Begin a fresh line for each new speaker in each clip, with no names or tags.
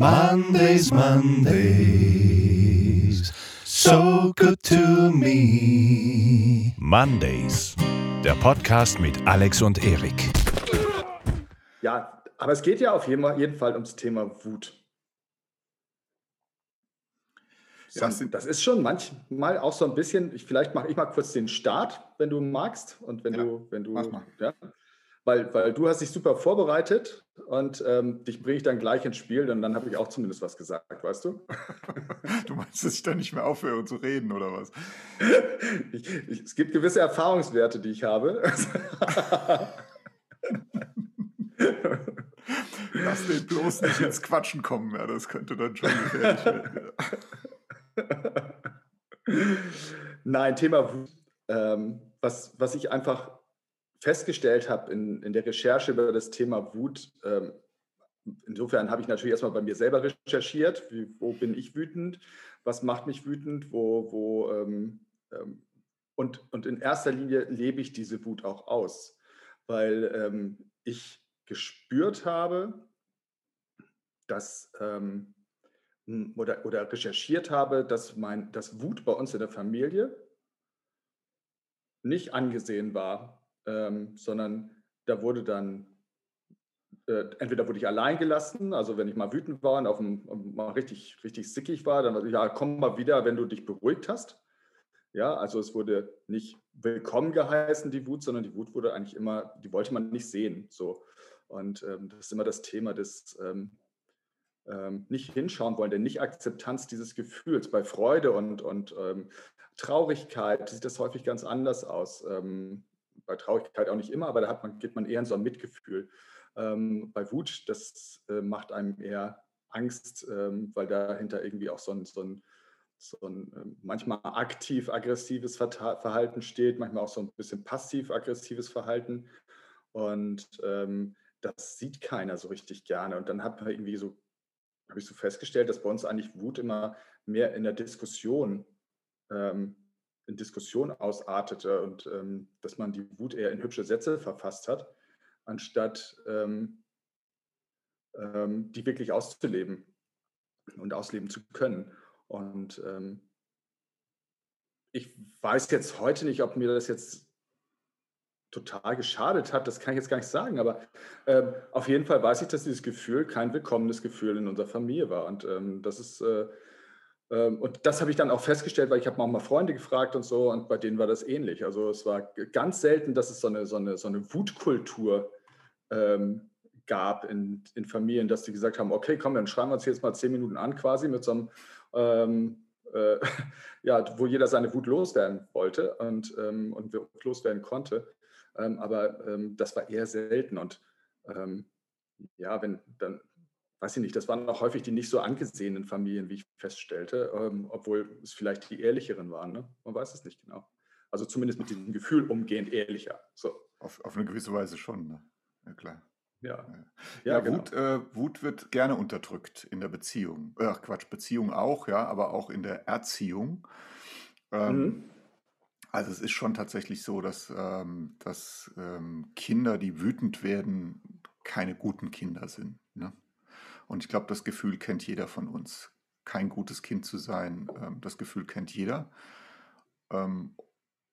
Mondays, Mondays, so good to me.
Mondays, der Podcast mit Alex und Erik.
Ja, aber es geht ja auf jeden jeden Fall ums Thema Wut. Ja,
Das
ist schon manchmal auch so ein bisschen, ich, vielleicht mache ich mal kurz den Start, wenn du magst. Und wenn
Ja,
du, wenn du,
mach mal.
ja, weil, weil du hast dich super vorbereitet und ähm, dich bringe ich dann gleich ins Spiel und dann habe ich auch zumindest was gesagt, weißt du?
Du meinst, dass ich da nicht mehr aufhöre zu reden oder was?
Ich, ich, es gibt gewisse Erfahrungswerte, die ich habe.
Lass den bloß nicht ins Quatschen kommen, ja, das könnte dann schon gefährlich werden.
Nein, Thema. Ähm, was, was ich einfach festgestellt habe in, in der Recherche über das Thema Wut, ähm, insofern habe ich natürlich erstmal bei mir selber recherchiert, wie, wo bin ich wütend, was macht mich wütend, wo, wo ähm, ähm, und, und in erster Linie lebe ich diese Wut auch aus, weil ähm, ich gespürt habe, dass ähm, oder, oder recherchiert habe, dass, mein, dass Wut bei uns in der Familie nicht angesehen war, ähm, sondern da wurde dann, äh, entweder wurde ich allein gelassen, also wenn ich mal wütend war und auf dem, mal richtig, richtig sickig war, dann war ich, ja, komm mal wieder, wenn du dich beruhigt hast. Ja, also es wurde nicht willkommen geheißen, die Wut, sondern die Wut wurde eigentlich immer, die wollte man nicht sehen. So. Und ähm, das ist immer das Thema des ähm, ähm, nicht hinschauen wollen, der Nicht-Akzeptanz dieses Gefühls. Bei Freude und, und ähm, Traurigkeit sieht das häufig ganz anders aus. Ähm, bei Traurigkeit auch nicht immer, aber da man, geht man eher in so ein Mitgefühl. Ähm, bei Wut, das äh, macht einem eher Angst, ähm, weil dahinter irgendwie auch so ein, so ein, so ein ähm, manchmal aktiv-aggressives Verhalten steht, manchmal auch so ein bisschen passiv-aggressives Verhalten. Und ähm, das sieht keiner so richtig gerne. Und dann hat man irgendwie so, habe ich so festgestellt, dass bei uns eigentlich Wut immer mehr in der Diskussion, ähm, in Diskussion ausartete und ähm, dass man die Wut eher in hübsche Sätze verfasst hat, anstatt ähm, ähm, die wirklich auszuleben und ausleben zu können. Und ähm, ich weiß jetzt heute nicht, ob mir das jetzt total geschadet hat, das kann ich jetzt gar nicht sagen, aber ähm, auf jeden Fall weiß ich, dass dieses Gefühl kein willkommenes Gefühl in unserer Familie war. Und ähm, das ist, äh, und das habe ich dann auch festgestellt, weil ich habe auch mal Freunde gefragt und so, und bei denen war das ähnlich. Also es war ganz selten, dass es so eine, so eine, so eine Wutkultur ähm, gab in, in Familien, dass die gesagt haben, okay, komm, dann schreiben wir uns jetzt mal zehn Minuten an, quasi mit so einem ähm, äh, ja, wo jeder seine Wut loswerden wollte und, ähm, und loswerden konnte. Ähm, aber ähm, das war eher selten. Und ähm, ja, wenn dann, weiß ich nicht, das waren auch häufig die nicht so angesehenen Familien, wie ich feststellte, ähm, obwohl es vielleicht die ehrlicheren waren. Ne? Man weiß es nicht genau. Also zumindest mit diesem Gefühl umgehend ehrlicher. So,
Auf, auf eine gewisse Weise schon, ne? Ja, klar.
ja.
Ja,
genau.
Wut, äh, Wut wird gerne unterdrückt in der Beziehung. Ach Quatsch, Beziehung auch, ja, aber auch in der Erziehung. Ähm,
Mhm.
Also es ist schon tatsächlich so, dass, ähm, dass ähm, Kinder, die wütend werden, keine guten Kinder sind. Ne? Und ich glaube, das Gefühl kennt jeder von uns. Kein gutes Kind zu sein, ähm, das Gefühl kennt jeder. Ähm,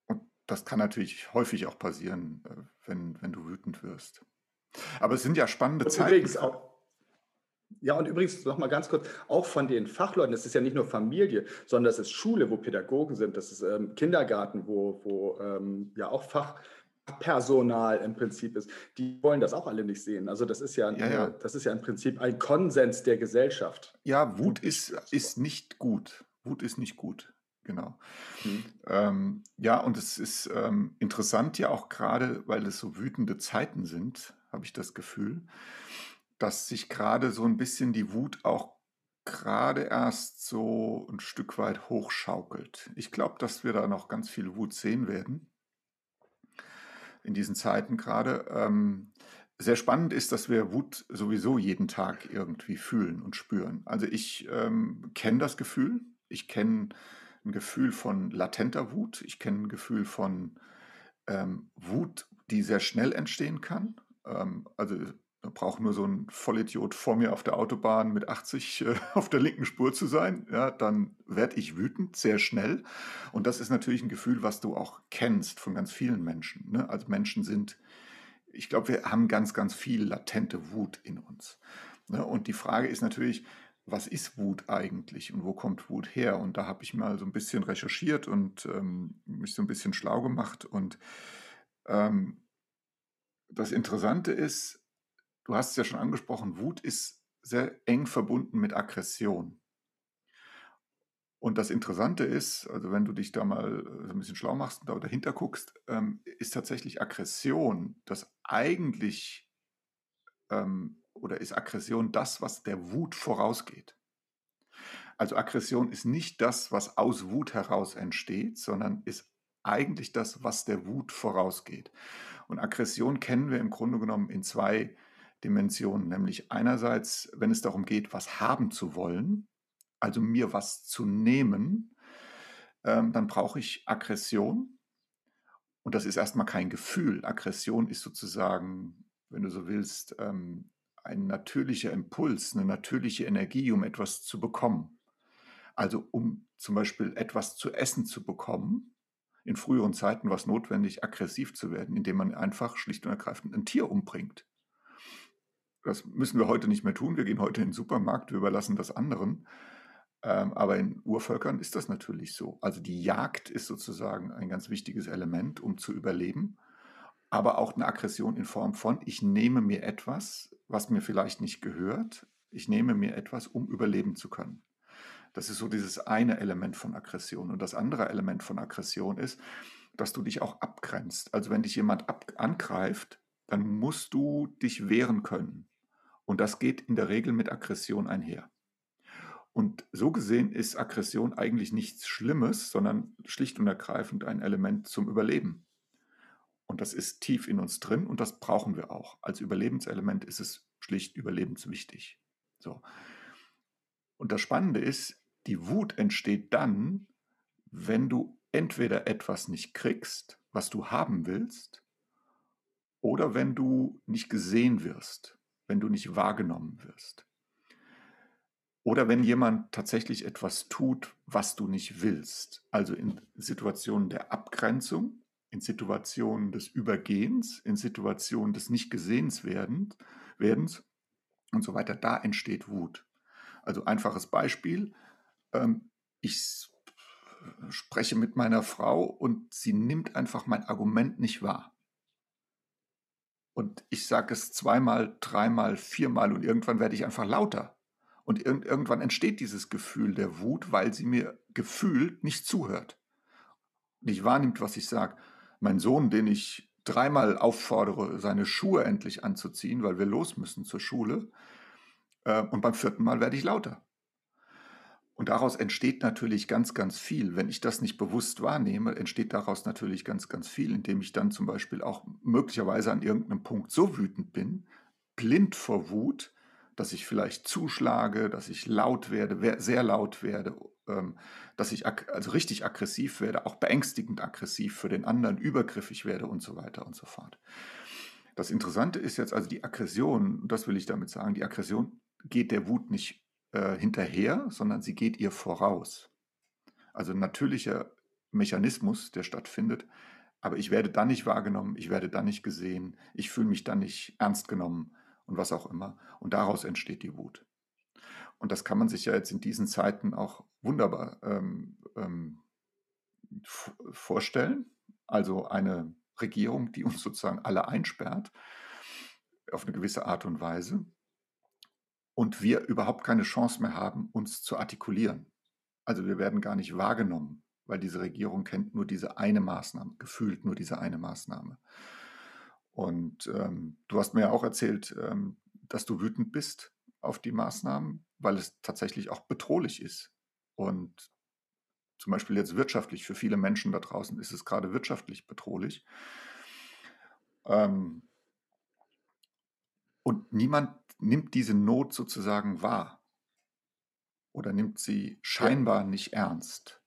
und das kann natürlich häufig auch passieren, äh, wenn, wenn du wütend wirst. Aber es sind ja spannende
Und
Zeiten.
übrigens auch, ja, und übrigens noch mal ganz kurz, auch von den Fachleuten, das ist ja nicht nur Familie, sondern das ist Schule, wo Pädagogen sind, das ist ähm, Kindergarten, wo, wo ähm, ja auch Fachpersonal im Prinzip ist. Die wollen das auch alle nicht sehen. Also das ist ja,
Ja, ja.
das ist ja im Prinzip ein Konsens der Gesellschaft.
Ja, Wut ist,
ist-
nicht gut. Wut ist nicht gut, genau.
Hm.
Ähm, ja, und es ist ähm, interessant ja auch gerade, weil es so wütende Zeiten sind, habe ich das Gefühl, dass sich gerade so ein bisschen die Wut auch gerade erst so ein Stück weit hochschaukelt. Ich glaube, dass wir da noch ganz viel Wut sehen werden in diesen Zeiten gerade. Ähm, sehr spannend ist, dass wir Wut sowieso jeden Tag irgendwie fühlen und spüren. Also ich ähm, kenne das Gefühl. Ich kenne ein Gefühl von latenter Wut. Ich kenne ein Gefühl von ähm, Wut, die sehr schnell entstehen kann. Ähm, also Da braucht nur so ein Vollidiot vor mir auf der Autobahn mit 80 äh, auf der linken Spur zu sein, ja, dann werde ich wütend, sehr schnell. Und das ist natürlich ein Gefühl, was du auch kennst von ganz vielen Menschen. Ne? Also Menschen sind, ich glaube, wir haben ganz, ganz viel latente Wut in uns. Ne? Und die Frage ist natürlich, was ist Wut eigentlich und wo kommt Wut her? Und da habe ich mal so ein bisschen recherchiert und ähm, mich so ein bisschen schlau gemacht. Und ähm, das Interessante ist, du hast es ja schon angesprochen, Wut ist sehr eng verbunden mit Aggression. Und das Interessante ist, also wenn du dich da mal so ein bisschen schlau machst und da dahinter guckst, ähm, ist tatsächlich Aggression das eigentlich ähm, oder ist Aggression das, was der Wut vorausgeht. Also Aggression ist nicht das, was aus Wut heraus entsteht, sondern ist eigentlich das, was der Wut vorausgeht. Und Aggression kennen wir im Grunde genommen in zwei Dimensionen, nämlich einerseits, wenn es darum geht, was haben zu wollen, also mir was zu nehmen, ähm, dann brauche ich Aggression. Und das ist erstmal kein Gefühl. Aggression ist sozusagen, wenn du so willst, ähm, ein natürlicher Impuls, eine natürliche Energie, um etwas zu bekommen. Also um zum Beispiel etwas zu essen zu bekommen, in früheren Zeiten war es notwendig, aggressiv zu werden, indem man einfach schlicht und ergreifend ein Tier umbringt. Das müssen wir heute nicht mehr tun. Wir gehen heute in den Supermarkt, wir überlassen das anderen. Ähm, aber in Urvölkern ist das natürlich so. Also die Jagd ist sozusagen ein ganz wichtiges Element, um zu überleben. Aber auch eine Aggression in Form von, ich nehme mir etwas, was mir vielleicht nicht gehört. Ich nehme mir etwas, um überleben zu können. Das ist so dieses eine Element von Aggression. Und das andere Element von Aggression ist, dass du dich auch abgrenzt. Also wenn dich jemand angreift, dann musst du dich wehren können. Und das geht in der Regel mit Aggression einher. Und so gesehen ist Aggression eigentlich nichts Schlimmes, sondern schlicht und ergreifend ein Element zum Überleben. Und das ist tief in uns drin und das brauchen wir auch. Als Überlebenselement ist es schlicht überlebenswichtig. So. Und das Spannende ist, die Wut entsteht dann, wenn du entweder etwas nicht kriegst, was du haben willst, oder wenn du nicht gesehen wirst, wenn du nicht wahrgenommen wirst. Oder wenn jemand tatsächlich etwas tut, was du nicht willst. Also in Situationen der Abgrenzung, in Situationen des Übergehens, in Situationen des Nicht-Gesehens-Werdens und so weiter, da entsteht Wut. Also einfaches Beispiel, ähm, ich spreche mit meiner Frau und sie nimmt einfach mein Argument nicht wahr. Und ich sage es zweimal, dreimal, viermal und irgendwann werde ich einfach lauter. Und ir irgendwann entsteht dieses Gefühl der Wut, weil sie mir gefühlt nicht zuhört. Nicht wahrnimmt, was ich sage. Mein Sohn, den ich dreimal auffordere, seine Schuhe endlich anzuziehen, weil wir los müssen zur Schule. Äh, und beim vierten Mal werde ich lauter. Und daraus entsteht natürlich ganz, ganz viel. Wenn ich das nicht bewusst wahrnehme, entsteht daraus natürlich ganz, ganz viel, indem ich dann zum Beispiel auch möglicherweise an irgendeinem Punkt so wütend bin, blind vor Wut, dass ich vielleicht zuschlage, dass ich laut werde, sehr laut werde, ähm, dass ich also richtig aggressiv werde, auch beängstigend aggressiv für den anderen, übergriffig werde und so weiter und so fort. Das Interessante ist jetzt also die Aggression, das will ich damit sagen, die Aggression geht der Wut nicht äh, hinterher, sondern sie geht ihr voraus. Also ein natürlicher Mechanismus, der stattfindet, aber ich werde dann nicht wahrgenommen, ich werde dann nicht gesehen, ich fühle mich dann nicht ernst genommen und was auch immer. Und daraus entsteht die Wut. Und das kann man sich ja jetzt in diesen Zeiten auch wunderbar ähm, ähm, vorstellen. Also eine Regierung, die uns sozusagen alle einsperrt, auf eine gewisse Art und Weise und wir überhaupt keine Chance mehr haben, uns zu artikulieren. Also wir werden gar nicht wahrgenommen, weil diese Regierung kennt nur diese eine Maßnahme, gefühlt nur diese eine Maßnahme. Und ähm, du hast mir ja auch erzählt, ähm, dass du wütend bist auf die Maßnahmen, weil es tatsächlich auch bedrohlich ist. Und zum Beispiel jetzt wirtschaftlich, für viele Menschen da draußen ist es gerade wirtschaftlich bedrohlich. Ähm, und niemand nimmt diese Not sozusagen wahr oder nimmt sie scheinbar nicht ernst.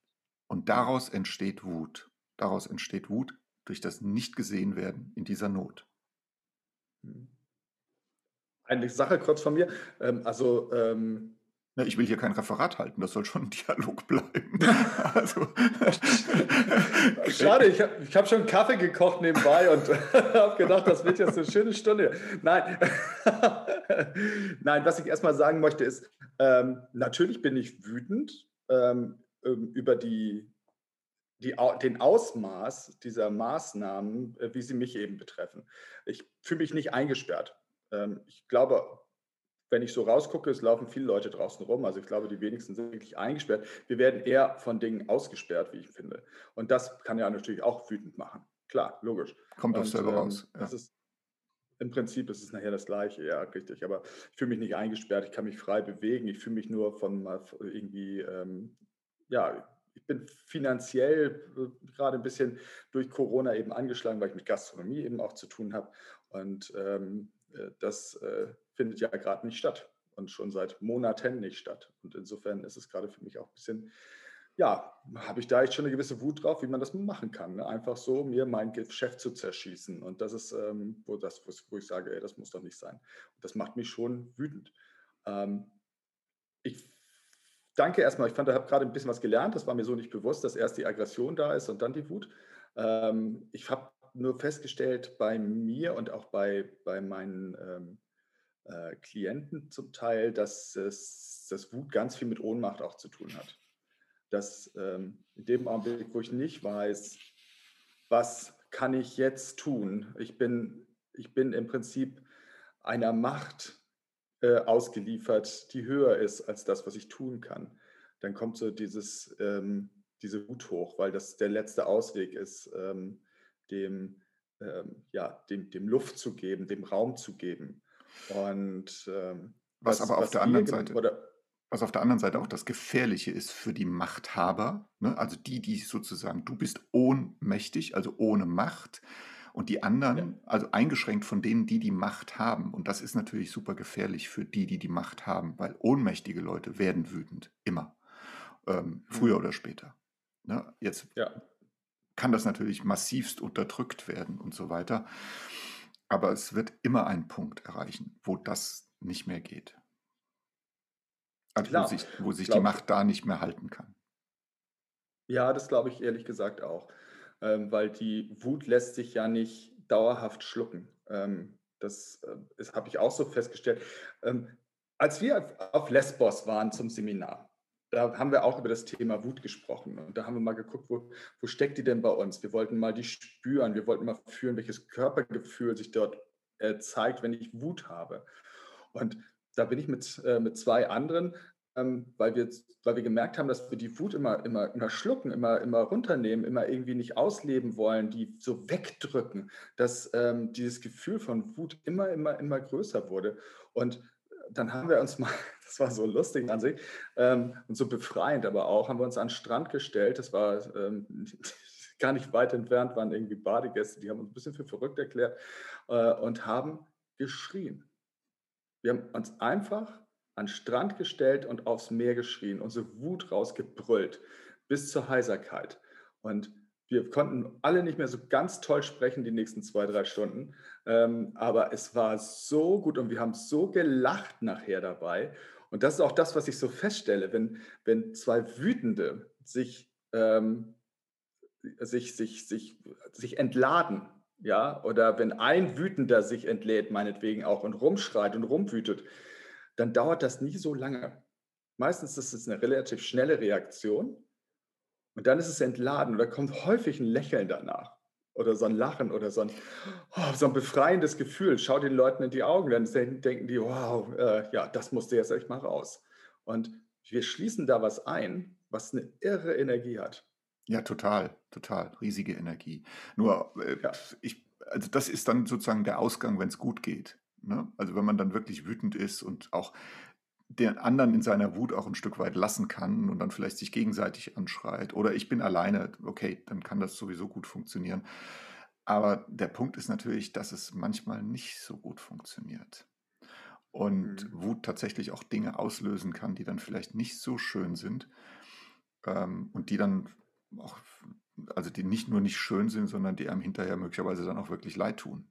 Und daraus entsteht Wut. Daraus entsteht Wut durch das Nicht-Gesehen-Werden in dieser Not.
Hm. Eine Sache kurz von mir. Ähm, also ähm,
Na, ich will hier kein Referat halten, das soll schon ein Dialog bleiben. Also,
Schade, ich habe hab schon Kaffee gekocht nebenbei und habe gedacht, das wird jetzt eine schöne Stunde. Nein, Nein was ich erstmal sagen möchte, ist, ähm, natürlich bin ich wütend ähm, ähm über die, die, den Ausmaß dieser Maßnahmen, äh, wie sie mich eben betreffen. Ich fühle mich nicht eingesperrt. Ähm, ich glaube, wenn ich so rausgucke, es laufen viele Leute draußen rum. Also ich glaube, die wenigsten sind wirklich eingesperrt. Wir werden eher von Dingen ausgesperrt, wie ich finde. Und das kann ja natürlich auch wütend machen. Klar, logisch.
Kommt auch selber ähm, raus.
Ja. Ist, Im Prinzip ist es nachher das Gleiche, ja, richtig. Aber ich fühle mich nicht eingesperrt, ich kann mich frei bewegen. Ich fühle mich nur von irgendwie, ähm, ja, ich bin finanziell äh, gerade ein bisschen durch Corona eben angeschlagen, weil ich mit Gastronomie eben auch zu tun habe. Und ähm, äh, das äh, findet ja gerade nicht statt und schon seit Monaten nicht statt. Und insofern ist es gerade für mich auch ein bisschen, ja, habe ich da echt schon eine gewisse Wut drauf, wie man das machen kann. Ne? Einfach so mir mein Geschäft zu zerschießen. Und das ist, ähm, wo, das, wo ich sage, ey, das muss doch nicht sein. Und das macht mich schon wütend. Ähm, ich danke erstmal. Ich fand, ich habe gerade ein bisschen was gelernt. Das war mir so nicht bewusst, dass erst die Aggression da ist und dann die Wut. Ähm, ich habe nur festgestellt bei mir und auch bei, bei meinen ähm, äh, Klienten zum Teil, dass es, das Wut ganz viel mit Ohnmacht auch zu tun hat. Dass ähm, in dem Augenblick, wo ich nicht weiß, was kann ich jetzt tun, ich bin, ich bin im Prinzip einer Macht äh, ausgeliefert, die höher ist als das, was ich tun kann. Dann kommt so dieses, ähm, diese Wut hoch, weil das der letzte Ausweg ist, ähm, dem, ähm, ja, dem, dem Luft zu geben, dem Raum zu geben. Und ähm,
was, was, aber auf was der anderen Seite. Oder, was auf der anderen Seite auch das Gefährliche ist für die Machthaber, ne? also die, die sozusagen, du bist ohnmächtig, also ohne Macht, und die anderen, ja. also eingeschränkt von denen, die die Macht haben. Und das ist natürlich super gefährlich für die, die die Macht haben, weil ohnmächtige Leute werden wütend, immer, ähm, früher mhm. oder später. Ne? Jetzt ja. kann das natürlich massivst unterdrückt werden und so weiter. Aber es wird immer einen Punkt erreichen, wo das nicht mehr geht. Also wo sich, wo sich die Macht da nicht mehr halten kann.
Ja, das glaube ich ehrlich gesagt auch. Ähm, weil die Wut lässt sich ja nicht dauerhaft schlucken. Ähm, das, äh, das habe ich auch so festgestellt. Ähm, als wir auf Lesbos waren zum Seminar, da haben wir auch über das Thema Wut gesprochen. Und da haben wir mal geguckt, wo, wo steckt die denn bei uns? Wir wollten mal die spüren, wir wollten mal fühlen, welches Körpergefühl sich dort äh, zeigt, wenn ich Wut habe. Und da bin ich mit, äh, mit zwei anderen, ähm, weil, wir, weil wir gemerkt haben, dass wir die Wut immer, immer, immer schlucken, immer, immer runternehmen, immer irgendwie nicht ausleben wollen, die so wegdrücken, dass ähm, dieses Gefühl von Wut immer, immer, immer größer wurde. Und dann haben wir uns mal, das war so lustig an sich ähm, und so befreiend, aber auch haben wir uns an den Strand gestellt. Das war ähm, gar nicht weit entfernt, waren irgendwie Badegäste, die haben uns ein bisschen für verrückt erklärt äh, und haben geschrien. Wir haben uns einfach an den Strand gestellt und aufs Meer geschrien, unsere Wut rausgebrüllt bis zur Heiserkeit. Und wir konnten alle nicht mehr so ganz toll sprechen die nächsten zwei, drei Stunden. Ähm, aber es war so gut und wir haben so gelacht nachher dabei. Und das ist auch das, was ich so feststelle, wenn, wenn zwei Wütende sich, ähm, sich, sich, sich, sich entladen, ja, oder wenn ein Wütender sich entlädt, meinetwegen auch und rumschreit und rumwütet, dann dauert das nie so lange. Meistens ist es eine relativ schnelle Reaktion und dann ist es entladen und da kommt häufig ein Lächeln danach oder so ein Lachen oder so ein, oh, so ein befreiendes Gefühl. Schau den Leuten in die Augen, dann denken die, wow, äh, ja, das musste jetzt echt mal raus. Und wir schließen da was ein, was eine irre Energie hat.
Ja, total, total, riesige Energie. Nur, äh, ja. ich, also das ist dann sozusagen der Ausgang, wenn es gut geht. Ne? Also wenn man dann wirklich wütend ist und auch den anderen in seiner Wut auch ein Stück weit lassen kann und dann vielleicht sich gegenseitig anschreit. Oder ich bin alleine, okay, dann kann das sowieso gut funktionieren. Aber der Punkt ist natürlich, dass es manchmal nicht so gut funktioniert. Und mhm. Wut tatsächlich auch Dinge auslösen kann, die dann vielleicht nicht so schön sind ähm, und die dann auch, also die nicht nur nicht schön sind, sondern die einem hinterher möglicherweise dann auch wirklich leid tun.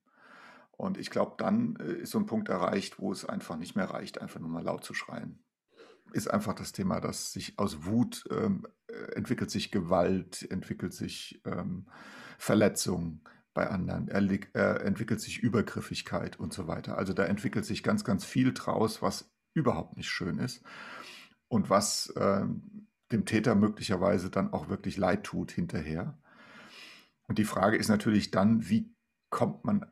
Und ich glaube, dann äh, ist so ein Punkt erreicht, wo es einfach nicht mehr reicht, einfach nur mal laut zu schreien. Ist einfach das Thema, dass sich aus Wut ähm, äh, entwickelt sich Gewalt, entwickelt sich ähm, Verletzung bei anderen, er, er entwickelt sich Übergriffigkeit und so weiter. Also da entwickelt sich ganz, ganz viel draus, was überhaupt nicht schön ist und was ähm, dem Täter möglicherweise dann auch wirklich leid tut hinterher. Und die Frage ist natürlich dann, wie kommt man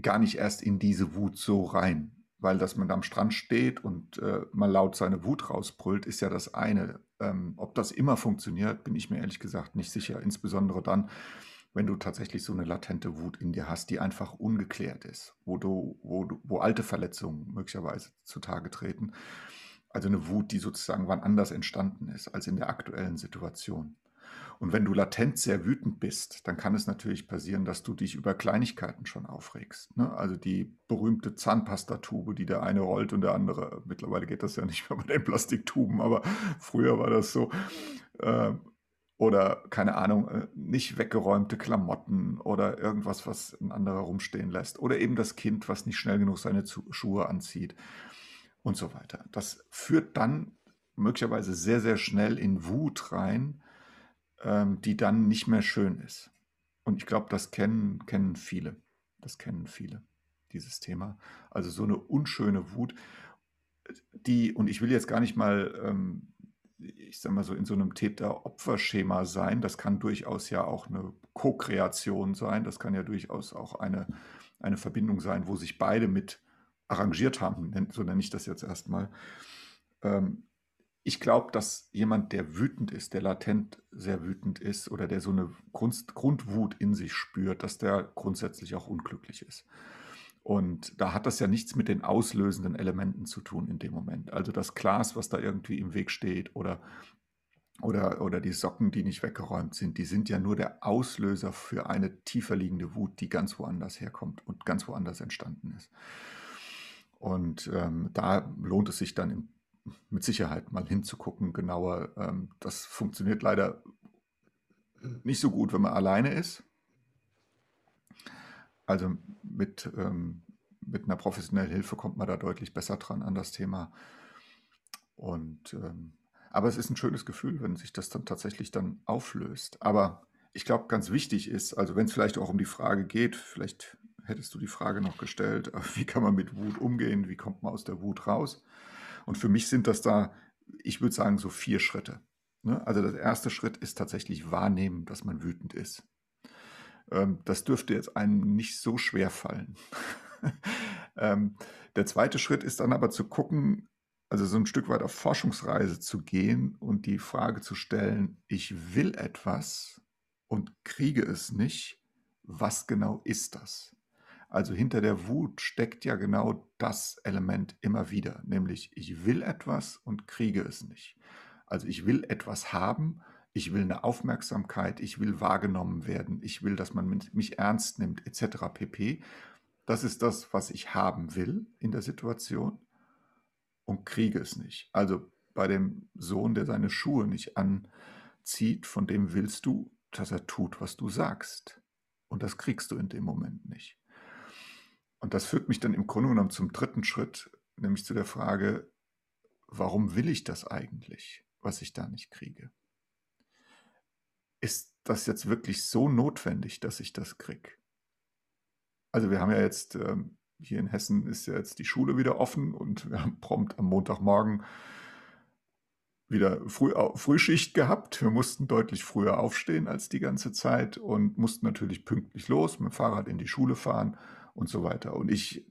gar nicht erst in diese Wut so rein? Weil, dass man am Strand steht und äh, mal laut seine Wut rausbrüllt, ist ja das eine. Ähm, ob das immer funktioniert, bin ich mir ehrlich gesagt nicht sicher. Insbesondere dann, wenn du tatsächlich so eine latente Wut in dir hast, die einfach ungeklärt ist, wo du, wo du, wo alte Verletzungen möglicherweise zutage treten. Also eine Wut, die sozusagen wann anders entstanden ist als in der aktuellen Situation. Und wenn du latent sehr wütend bist, dann kann es natürlich passieren, dass du dich über Kleinigkeiten schon aufregst. Ne? Also die berühmte Zahnpastatube, die der eine rollt und der andere, mittlerweile geht das ja nicht mehr bei den Plastiktuben, aber früher war das so. Äh, oder keine Ahnung, äh, nicht weggeräumte Klamotten oder irgendwas, was ein anderer rumstehen lässt. Oder eben das Kind, was nicht schnell genug seine Schuhe anzieht und so weiter. Das führt dann möglicherweise sehr, sehr schnell in Wut rein, ähm, die dann nicht mehr schön ist. Und ich glaube, das kennen, kennen viele. Das kennen viele, dieses Thema. Also so eine unschöne Wut, die, und ich will jetzt gar nicht mal, ähm, ich sag mal so, in so einem Täter-Opfer-Schema sein. Das kann durchaus ja auch eine Co-Kreation sein. Das kann ja durchaus auch eine, eine Verbindung sein, wo sich beide mit arrangiert haben, so nenne ich das jetzt erstmal. Ähm, ich glaube, dass jemand, der wütend ist, der latent sehr wütend ist oder der so eine Grund, Grundwut in sich spürt, dass der grundsätzlich auch unglücklich ist. Und da hat das ja nichts mit den auslösenden Elementen zu tun in dem Moment. Also das Glas, was da irgendwie im Weg steht oder, oder, oder die Socken, die nicht weggeräumt sind, die sind ja nur der Auslöser für eine tiefer liegende Wut, die ganz woanders herkommt und ganz woanders entstanden ist. Und ähm, da lohnt es sich dann im, mit Sicherheit mal hinzugucken, genauer. Ähm, das funktioniert leider nicht so gut, wenn man alleine ist. Also mit, ähm, mit einer professionellen Hilfe kommt man da deutlich besser dran an das Thema. Und ähm, aber es ist ein schönes Gefühl, wenn sich das dann tatsächlich dann auflöst. Aber ich glaube, ganz wichtig ist, also wenn es vielleicht auch um die Frage geht, vielleicht hättest du die Frage noch gestellt, wie kann man mit Wut umgehen, wie kommt man aus der Wut raus? Und für mich sind das da, ich würde sagen, so vier Schritte. Ne? Also der erste Schritt ist tatsächlich wahrnehmen, dass man wütend ist. Ähm, das dürfte jetzt einem nicht so schwer fallen. Ähm, der zweite Schritt ist dann aber zu gucken, also so ein Stück weit auf Forschungsreise zu gehen und die Frage zu stellen, ich will etwas und kriege es nicht, was genau ist das? Also hinter der Wut steckt ja genau das Element immer wieder, nämlich ich will etwas und kriege es nicht. Also ich will etwas haben, ich will eine Aufmerksamkeit, ich will wahrgenommen werden, ich will, dass man mich ernst nimmt, etc. pp. Das ist das, was ich haben will in der Situation und kriege es nicht. Also bei dem Sohn, der seine Schuhe nicht anzieht, von dem willst du, dass er tut, was du sagst. Und das kriegst du in dem Moment nicht. Und das führt mich dann im Grunde genommen zum dritten Schritt, nämlich zu der Frage, warum will ich das eigentlich, was ich da nicht kriege? Ist das jetzt wirklich so notwendig, dass ich das kriege? Also wir haben ja jetzt, ähm, hier in Hessen ist ja jetzt die Schule wieder offen und wir haben prompt am Montagmorgen wieder Früh, Frühschicht gehabt. Wir mussten deutlich früher aufstehen als die ganze Zeit und mussten natürlich pünktlich los, mit dem Fahrrad in die Schule fahren und so weiter. Und ich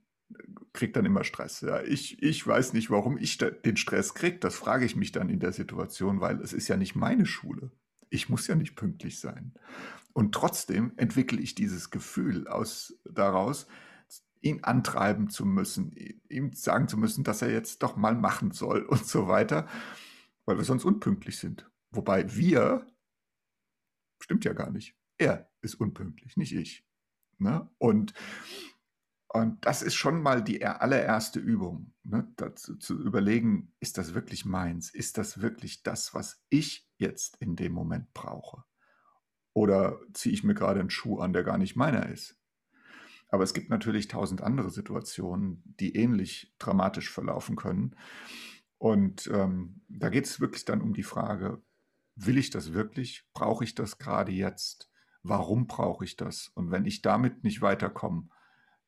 kriege dann immer Stress. Ja, ich, ich weiß nicht, warum ich den Stress kriege. Das frage ich mich dann in der Situation, weil es ist ja nicht meine Schule. Ich muss ja nicht pünktlich sein. Und trotzdem entwickle ich dieses Gefühl aus, daraus, ihn antreiben zu müssen, ihm sagen zu müssen, dass er jetzt doch mal machen soll und so weiter, weil wir sonst unpünktlich sind. Wobei wir, stimmt ja gar nicht, er ist unpünktlich, nicht ich. Ne? Und und das ist schon mal die allererste Übung, ne? dazu zu überlegen, ist das wirklich meins? Ist das wirklich das, was ich jetzt in dem Moment brauche? Oder ziehe ich mir gerade einen Schuh an, der gar nicht meiner ist? Aber es gibt natürlich tausend andere Situationen, die ähnlich dramatisch verlaufen können. Und ähm, da geht es wirklich dann um die Frage, will ich das wirklich? Brauche ich das gerade jetzt? Warum brauche ich das? Und wenn ich damit nicht weiterkomme,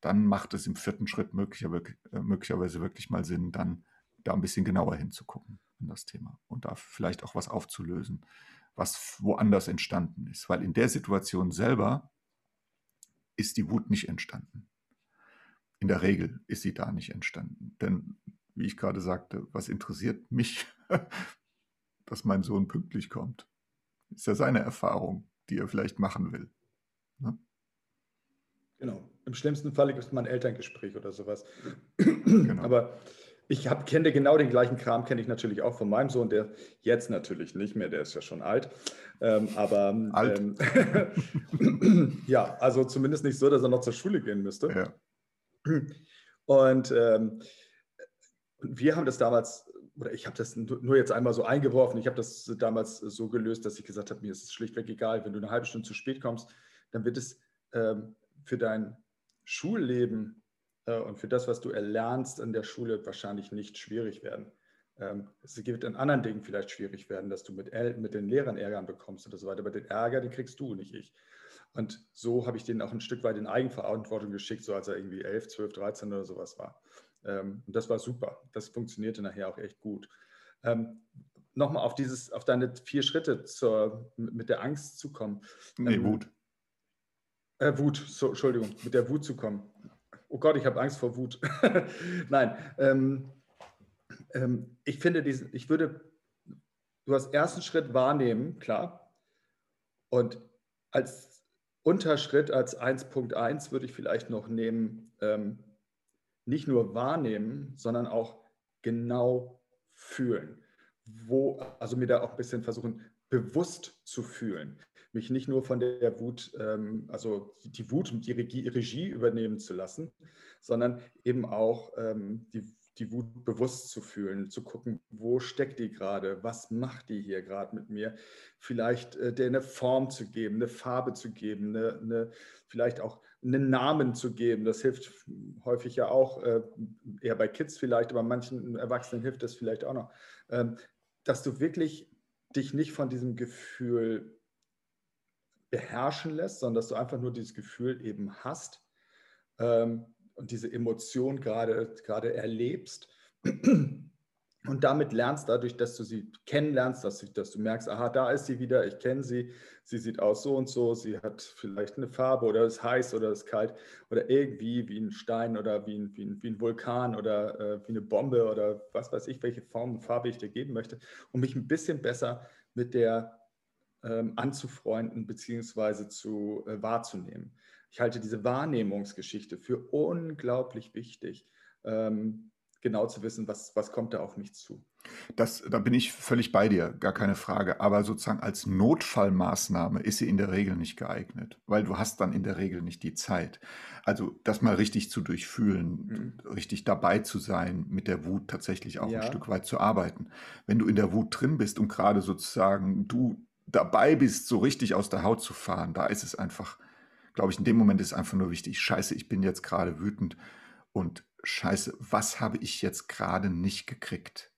dann macht es im vierten Schritt äh, möglicherweise wirklich mal Sinn, dann da ein bisschen genauer hinzugucken in das Thema und da vielleicht auch was aufzulösen, was woanders entstanden ist. Weil in der Situation selber ist die Wut nicht entstanden. In der Regel ist sie da nicht entstanden. Denn, wie ich gerade sagte, was interessiert mich, dass mein Sohn pünktlich kommt? Ist ja seine Erfahrung, die er vielleicht machen will. Ne?
Genau. Im schlimmsten Fall gibt es mal ein Elterngespräch oder sowas. Genau. Aber ich kenne genau den gleichen Kram, kenne ich natürlich auch von meinem Sohn, der jetzt natürlich nicht mehr, der ist ja schon alt. Ähm, aber alt. Ähm, ja, also zumindest nicht so, dass er noch zur Schule gehen müsste. Ja. Und ähm, wir haben das damals, oder ich habe das nur jetzt einmal so eingeworfen, ich habe das damals so gelöst, dass ich gesagt habe, mir ist es schlichtweg egal, wenn du eine halbe Stunde zu spät kommst, dann wird es ähm, für dein Schulleben äh, und für das, was du erlernst in der Schule, wahrscheinlich nicht schwierig werden. Ähm, es wird in anderen Dingen vielleicht schwierig werden, dass du mit, mit den Lehrern Ärgern bekommst oder so weiter. Aber den Ärger, den kriegst du, nicht ich. Und so habe ich den auch ein Stück weit in Eigenverantwortung geschickt, so als er irgendwie 11, 12, 13 oder sowas war. Ähm, und das war super. Das funktionierte nachher auch echt gut. Ähm, Nochmal auf dieses, auf deine vier Schritte zur, mit der Angst zu kommen.
Nee, Wut.
Äh, Wut, so, Entschuldigung, mit der Wut zu kommen. Oh Gott, ich habe Angst vor Wut. Nein, ähm, ähm, ich finde diesen, ich würde, du hast ersten Schritt wahrnehmen, klar. Und als Unterschritt, als 1.1 würde ich vielleicht noch nehmen, ähm, nicht nur wahrnehmen, sondern auch genau fühlen. Wo, also mir da auch ein bisschen versuchen, bewusst zu fühlen mich nicht nur von der Wut, ähm, also die Wut und die Regie, Regie, übernehmen zu lassen, sondern eben auch ähm, die, die Wut bewusst zu fühlen, zu gucken, wo steckt die gerade, was macht die hier gerade mit mir, vielleicht äh, der eine Form zu geben, eine Farbe zu geben, eine, eine, vielleicht auch einen Namen zu geben. Das hilft häufig ja auch, äh, eher bei Kids vielleicht, aber manchen Erwachsenen hilft das vielleicht auch noch, ähm, dass du wirklich dich nicht von diesem Gefühl beherrschen lässt, sondern dass du einfach nur dieses Gefühl eben hast ähm, und diese Emotion gerade, gerade erlebst. Und damit lernst dadurch, dass du sie kennenlernst, dass du, dass du merkst, aha, da ist sie wieder, ich kenne sie, sie sieht aus so und so, sie hat vielleicht eine Farbe oder ist heiß oder ist kalt oder irgendwie wie ein Stein oder wie ein, wie ein, wie ein Vulkan oder äh, wie eine Bombe oder was weiß ich, welche Form und Farbe ich dir geben möchte, um mich ein bisschen besser mit der ähm, anzufreunden bzw. zu äh, wahrzunehmen. Ich halte diese Wahrnehmungsgeschichte für unglaublich wichtig, ähm, genau zu wissen, was, was kommt da auf mich zu.
Das, da bin ich völlig bei dir, gar keine Frage. Aber sozusagen als Notfallmaßnahme ist sie in der Regel nicht geeignet, weil du hast dann in der Regel nicht die Zeit. Also das mal richtig zu durchfühlen, mhm. richtig dabei zu sein, mit der Wut tatsächlich auch ja. ein Stück weit zu arbeiten. Wenn du in der Wut drin bist und gerade sozusagen du dabei bist, so richtig aus der Haut zu fahren, da ist es einfach, glaube ich, in dem Moment ist es einfach nur wichtig, scheiße, ich bin jetzt gerade wütend und scheiße, was habe ich jetzt gerade nicht gekriegt?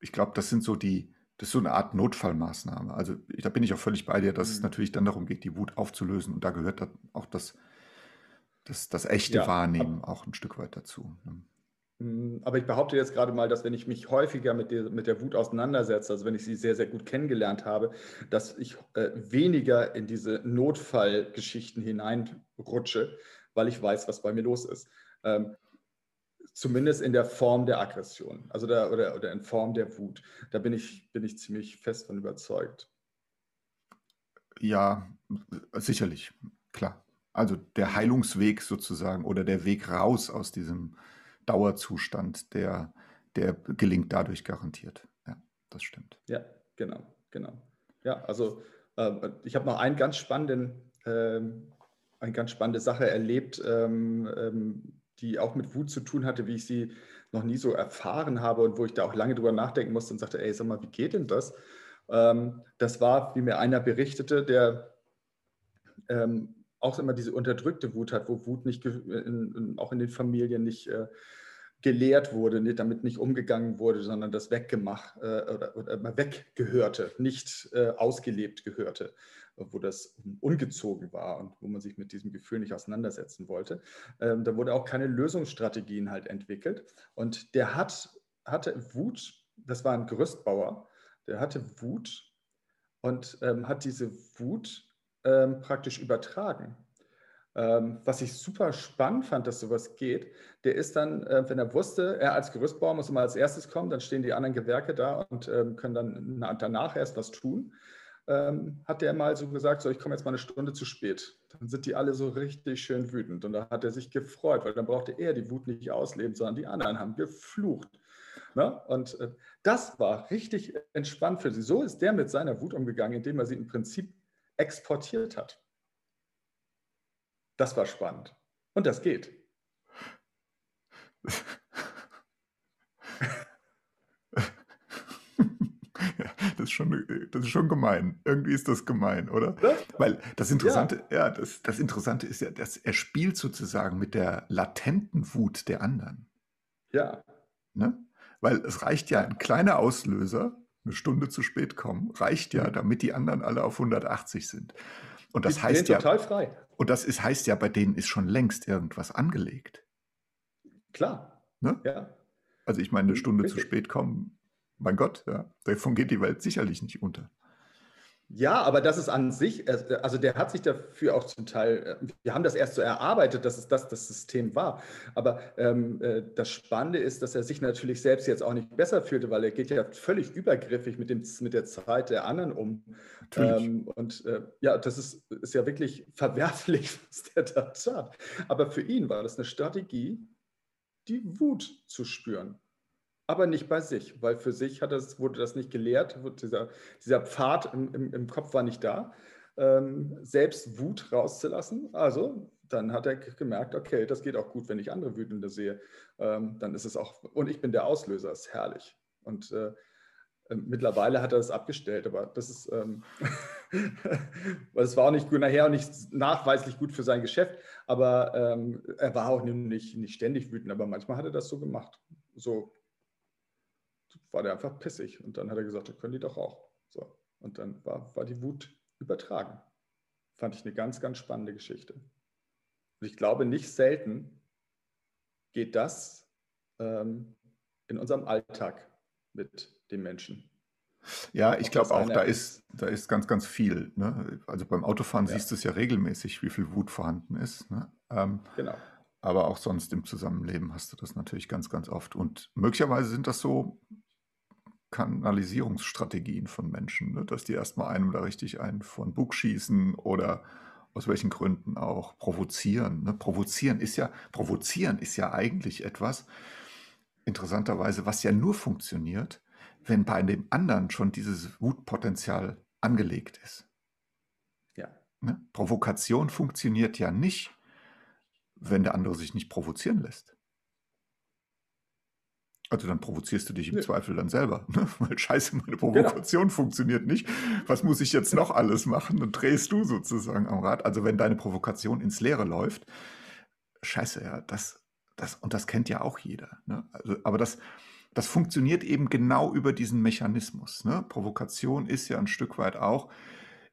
Ich glaube, das sind so die, das ist so eine Art Notfallmaßnahme. Also da bin ich auch völlig bei dir, dass mhm. es natürlich dann darum geht, die Wut aufzulösen und da gehört dann auch das, das, das echte ja, Wahrnehmen auch ein Stück weit dazu.
Hm, aber ich behaupte jetzt gerade mal, dass wenn ich mich häufiger mit der, mit der Wut auseinandersetze, also wenn ich sie sehr, sehr gut kennengelernt habe, dass ich äh, weniger in diese Notfallgeschichten hineinrutsche, weil ich weiß, was bei mir los ist. Ähm, zumindest in der Form der Aggression, also der, oder, oder in Form der Wut. Da bin ich, bin ich ziemlich fest von überzeugt.
Ja, sicherlich, klar. Also der Heilungsweg sozusagen oder der Weg raus aus diesem Dauerzustand, der, der gelingt dadurch garantiert. Ja, das stimmt.
Ja, genau, genau. Ja, also äh, ich habe noch einen ganz spannenden, äh, eine ganz spannende Sache erlebt, ähm, ähm, die auch mit Wut zu tun hatte, wie ich sie noch nie so erfahren habe und wo ich da auch lange drüber nachdenken musste und sagte, ey, sag mal, wie geht denn das? Ähm, das war, wie mir einer berichtete, der ähm, auch immer diese unterdrückte Wut hat, wo Wut nicht in, in, auch in den Familien nicht äh, gelehrt wurde, nicht, damit nicht umgegangen wurde, sondern das weggemacht äh, oder, oder weggehörte, nicht äh, ausgelebt gehörte, wo das ungezogen war und wo man sich mit diesem Gefühl nicht auseinandersetzen wollte. Ähm, da wurde auch keine Lösungsstrategien halt entwickelt. Und der hat, hatte Wut, das war ein Gerüstbauer, der hatte Wut und ähm, hat diese Wut ähm, praktisch übertragen. Ähm, was ich super spannend fand, dass sowas geht, der ist dann, äh, wenn er wusste, er als Gerüstbauer muss immer als erstes kommen, dann stehen die anderen Gewerke da und ähm, können dann na, danach erst was tun. Ähm, hat der mal so gesagt, so ich komme jetzt mal eine Stunde zu spät. Dann sind die alle so richtig schön wütend und da hat er sich gefreut, weil dann brauchte er die Wut nicht ausleben, sondern die anderen haben geflucht. Ne? Und äh, das war richtig entspannt für sie. So ist der mit seiner Wut umgegangen, indem er sie im Prinzip exportiert hat. Das war spannend. Und das geht.
das ist, schon, das ist schon gemein. Irgendwie ist das gemein, oder? Weil das Interessante, ja, ja das, das Interessante ist ja, dass er spielt sozusagen mit der latenten Wut der anderen.
Ja.
Ne? Weil es reicht ja ein kleiner Auslöser, eine Stunde zu spät kommen, reicht ja, mhm. damit die anderen alle auf 180 sind. Und das die heißt ja
total frei.
Und das ist, heißt ja, bei denen ist schon längst irgendwas angelegt.
Klar.
Ne?
Ja.
Also ich meine, eine Stunde Richtig. zu spät kommen, mein Gott, ja, davon geht die Welt sicherlich nicht unter.
Ja, aber das ist an sich, äh, also der hat sich dafür auch zum Teil, äh, wir haben das erst so erarbeitet, dass es das das System war. Aber ähm, äh, das Spannende ist, dass er sich natürlich selbst jetzt auch nicht besser fühlte, weil er geht ja völlig übergriffig mit, dem, mit der Zeit der anderen um. Ähm, und äh, ja, das ist, ist ja wirklich verwerflich, was der da tat. Aber für ihn war das eine Strategie, die Wut zu spüren aber nicht bei sich, weil für sich das, wurde das nicht gelehrt, dieser, dieser Pfad im, im, im Kopf war nicht da, ähm, selbst Wut rauszulassen. Also dann hat er gemerkt, okay, das geht auch gut, wenn ich andere Wütende sehe. Ähm, dann ist es auch, und ich bin der Auslöser, ist herrlich. Und äh, äh, mittlerweile hat er das abgestellt, aber das ist, ähm, es war auch nicht gut nachher und nicht nachweislich gut für sein Geschäft, aber ähm, er war auch nicht, nicht ständig wütend, aber manchmal hat er das so gemacht. So war der einfach pissig. Und dann hat er gesagt, das können die doch auch. So. Und dann war, war die Wut übertragen. Fand ich eine ganz, ganz spannende Geschichte. Und ich glaube, nicht selten geht das ähm, in unserem Alltag mit den Menschen.
Ja, ich glaube auch, da ist, da ist ganz, ganz viel. Ne? Also beim Autofahren ja. siehst du es ja regelmäßig, wie viel Wut vorhanden ist. Ne? Ähm,
genau.
Aber auch sonst im Zusammenleben hast du das natürlich ganz, ganz oft. Und möglicherweise sind das so Kanalisierungsstrategien von Menschen, ne? dass die erstmal einem da richtig einen von Bug schießen oder aus welchen Gründen auch provozieren. Ne? Provozieren ist ja, provozieren ist ja eigentlich etwas, interessanterweise, was ja nur funktioniert, wenn bei dem anderen schon dieses Wutpotenzial angelegt ist.
Ja.
Ne? Provokation funktioniert ja nicht, wenn der andere sich nicht provozieren lässt. Also dann provozierst du dich im nee. Zweifel dann selber. Ne? Weil scheiße, meine genau. Provokation genau. funktioniert nicht. Was muss ich jetzt noch alles machen? Dann drehst du sozusagen am Rad. Also wenn deine Provokation ins Leere läuft, scheiße, ja, das, das, und das kennt ja auch jeder. Ne? Also, aber das, das funktioniert eben genau über diesen Mechanismus. Ne? Provokation ist ja ein Stück weit auch,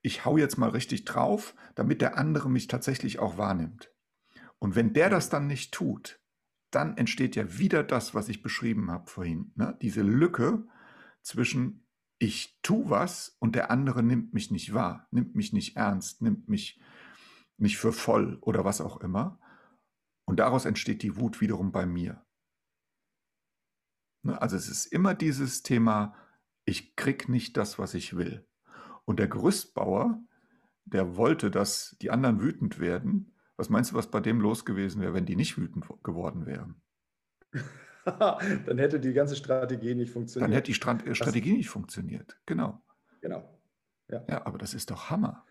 ich hau jetzt mal richtig drauf, damit der andere mich tatsächlich auch wahrnimmt. Und wenn der das dann nicht tut, dann entsteht ja wieder das, was ich beschrieben habe vorhin. Ne? Diese Lücke zwischen ich tue was und der andere nimmt mich nicht wahr, nimmt mich nicht ernst, nimmt mich nicht für voll oder was auch immer. Und daraus entsteht die Wut wiederum bei mir. Ne? Also es ist immer dieses Thema, ich krieg nicht das, was ich will. Und der Gerüstbauer, der wollte, dass die anderen wütend werden, was meinst du, was bei dem los gewesen wäre, wenn die nicht wütend geworden wären?
Dann hätte die ganze Strategie nicht funktioniert.
Dann hätte die Strand äh, Strategie das, nicht funktioniert. Genau.
Genau.
Ja. ja, aber das ist doch Hammer.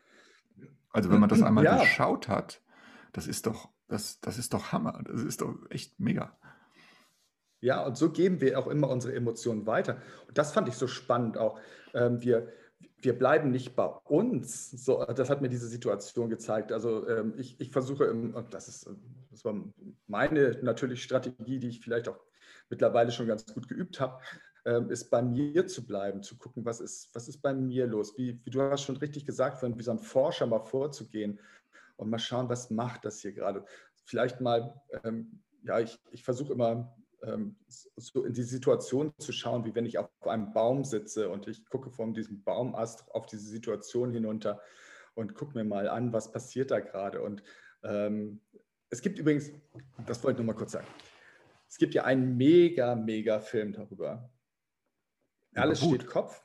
Also wenn man das einmal ja. geschaut hat, das ist doch, das, das ist doch Hammer. Das ist doch echt mega.
Ja, und so geben wir auch immer unsere Emotionen weiter. Und das fand ich so spannend auch. Ähm, wir, wir bleiben nicht bei uns. So, das hat mir diese Situation gezeigt. Also ähm, ich, ich versuche, und das ist das war meine natürlich Strategie, die ich vielleicht auch mittlerweile schon ganz gut geübt habe, ähm, ist bei mir zu bleiben, zu gucken, was ist, was ist bei mir los. Wie, wie du hast schon richtig gesagt, wie so ein Forscher mal vorzugehen und mal schauen, was macht das hier gerade. Vielleicht mal, ähm, ja, ich, ich versuche immer ähm, so in die Situation zu schauen, wie wenn ich auf einem Baum sitze und ich gucke von diesem Baumast auf diese Situation hinunter und gucke mir mal an, was passiert da gerade. Und ähm, es gibt übrigens, das wollte ich nur mal kurz sagen, es gibt ja einen mega, mega Film darüber. Alles steht Kopf.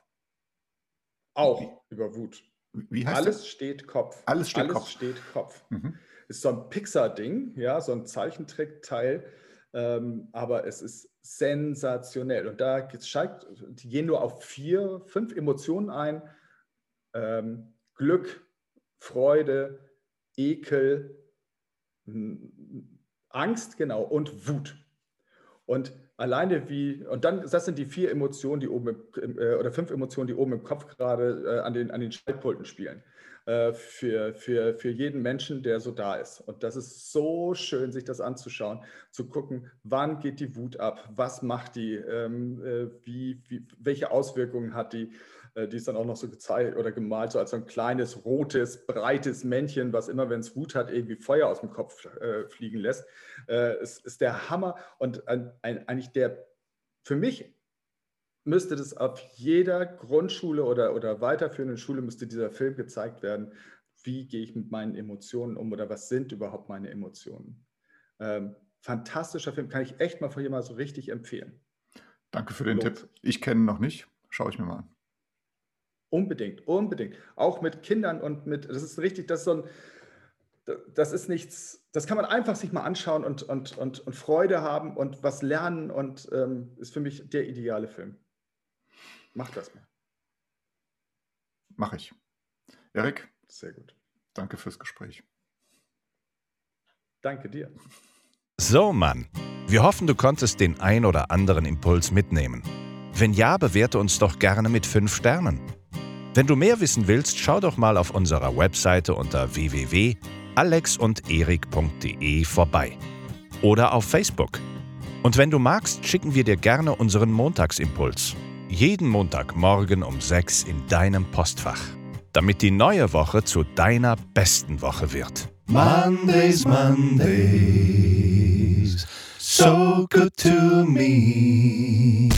Auch wie, über Wut.
Wie heißt
Alles das? steht Kopf.
Alles steht
Alles
Kopf.
Steht Kopf. Mhm. Ist so ein Pixar-Ding, ja, so ein Zeichentrickteil. Ähm, aber es ist sensationell. Und da steigt, die gehen nur auf vier, fünf Emotionen ein. Ähm, Glück, Freude, Ekel, Angst, genau, und Wut. Und alleine wie, und dann, das sind die vier Emotionen, die oben im, äh, oder fünf Emotionen, die oben im Kopf gerade äh, an, den, an den Schaltpulten spielen. Äh, für, für, für jeden Menschen, der so da ist. Und das ist so schön, sich das anzuschauen, zu gucken, wann geht die Wut ab, was macht die, ähm, äh, wie, wie, welche Auswirkungen hat die. Äh, die ist dann auch noch so gezeigt oder gemalt, so als so ein kleines, rotes, breites Männchen, was immer, wenn es Wut hat, irgendwie Feuer aus dem Kopf äh, fliegen lässt. Äh, es ist der Hammer und ein, ein, eigentlich der für mich müsste das auf jeder Grundschule oder, oder weiterführenden Schule müsste dieser Film gezeigt werden. Wie gehe ich mit meinen Emotionen um oder was sind überhaupt meine Emotionen? Ähm, fantastischer Film, kann ich echt mal von jemandem so richtig empfehlen.
Danke für den Lohnt. Tipp. Ich kenne ihn noch nicht. Schaue ich mir mal an.
Unbedingt, unbedingt. Auch mit Kindern und mit, das ist richtig, das ist so ein, das ist nichts, das kann man einfach sich mal anschauen und, und, und, und Freude haben und was lernen und ähm, ist für mich der ideale Film. Mach das mal.
Mach ich. Erik?
Sehr gut.
Danke fürs Gespräch.
Danke dir.
So, Mann. Wir hoffen, du konntest den ein oder anderen Impuls mitnehmen. Wenn ja, bewerte uns doch gerne mit 5 Sternen. Wenn du mehr wissen willst, schau doch mal auf unserer Webseite unter www.alexunderik.de vorbei. Oder auf Facebook. Und wenn du magst, schicken wir dir gerne unseren Montagsimpuls. Jeden Montagmorgen um 6 in deinem Postfach. Damit die neue Woche zu deiner besten Woche wird.
Mondays, Mondays, so good to me.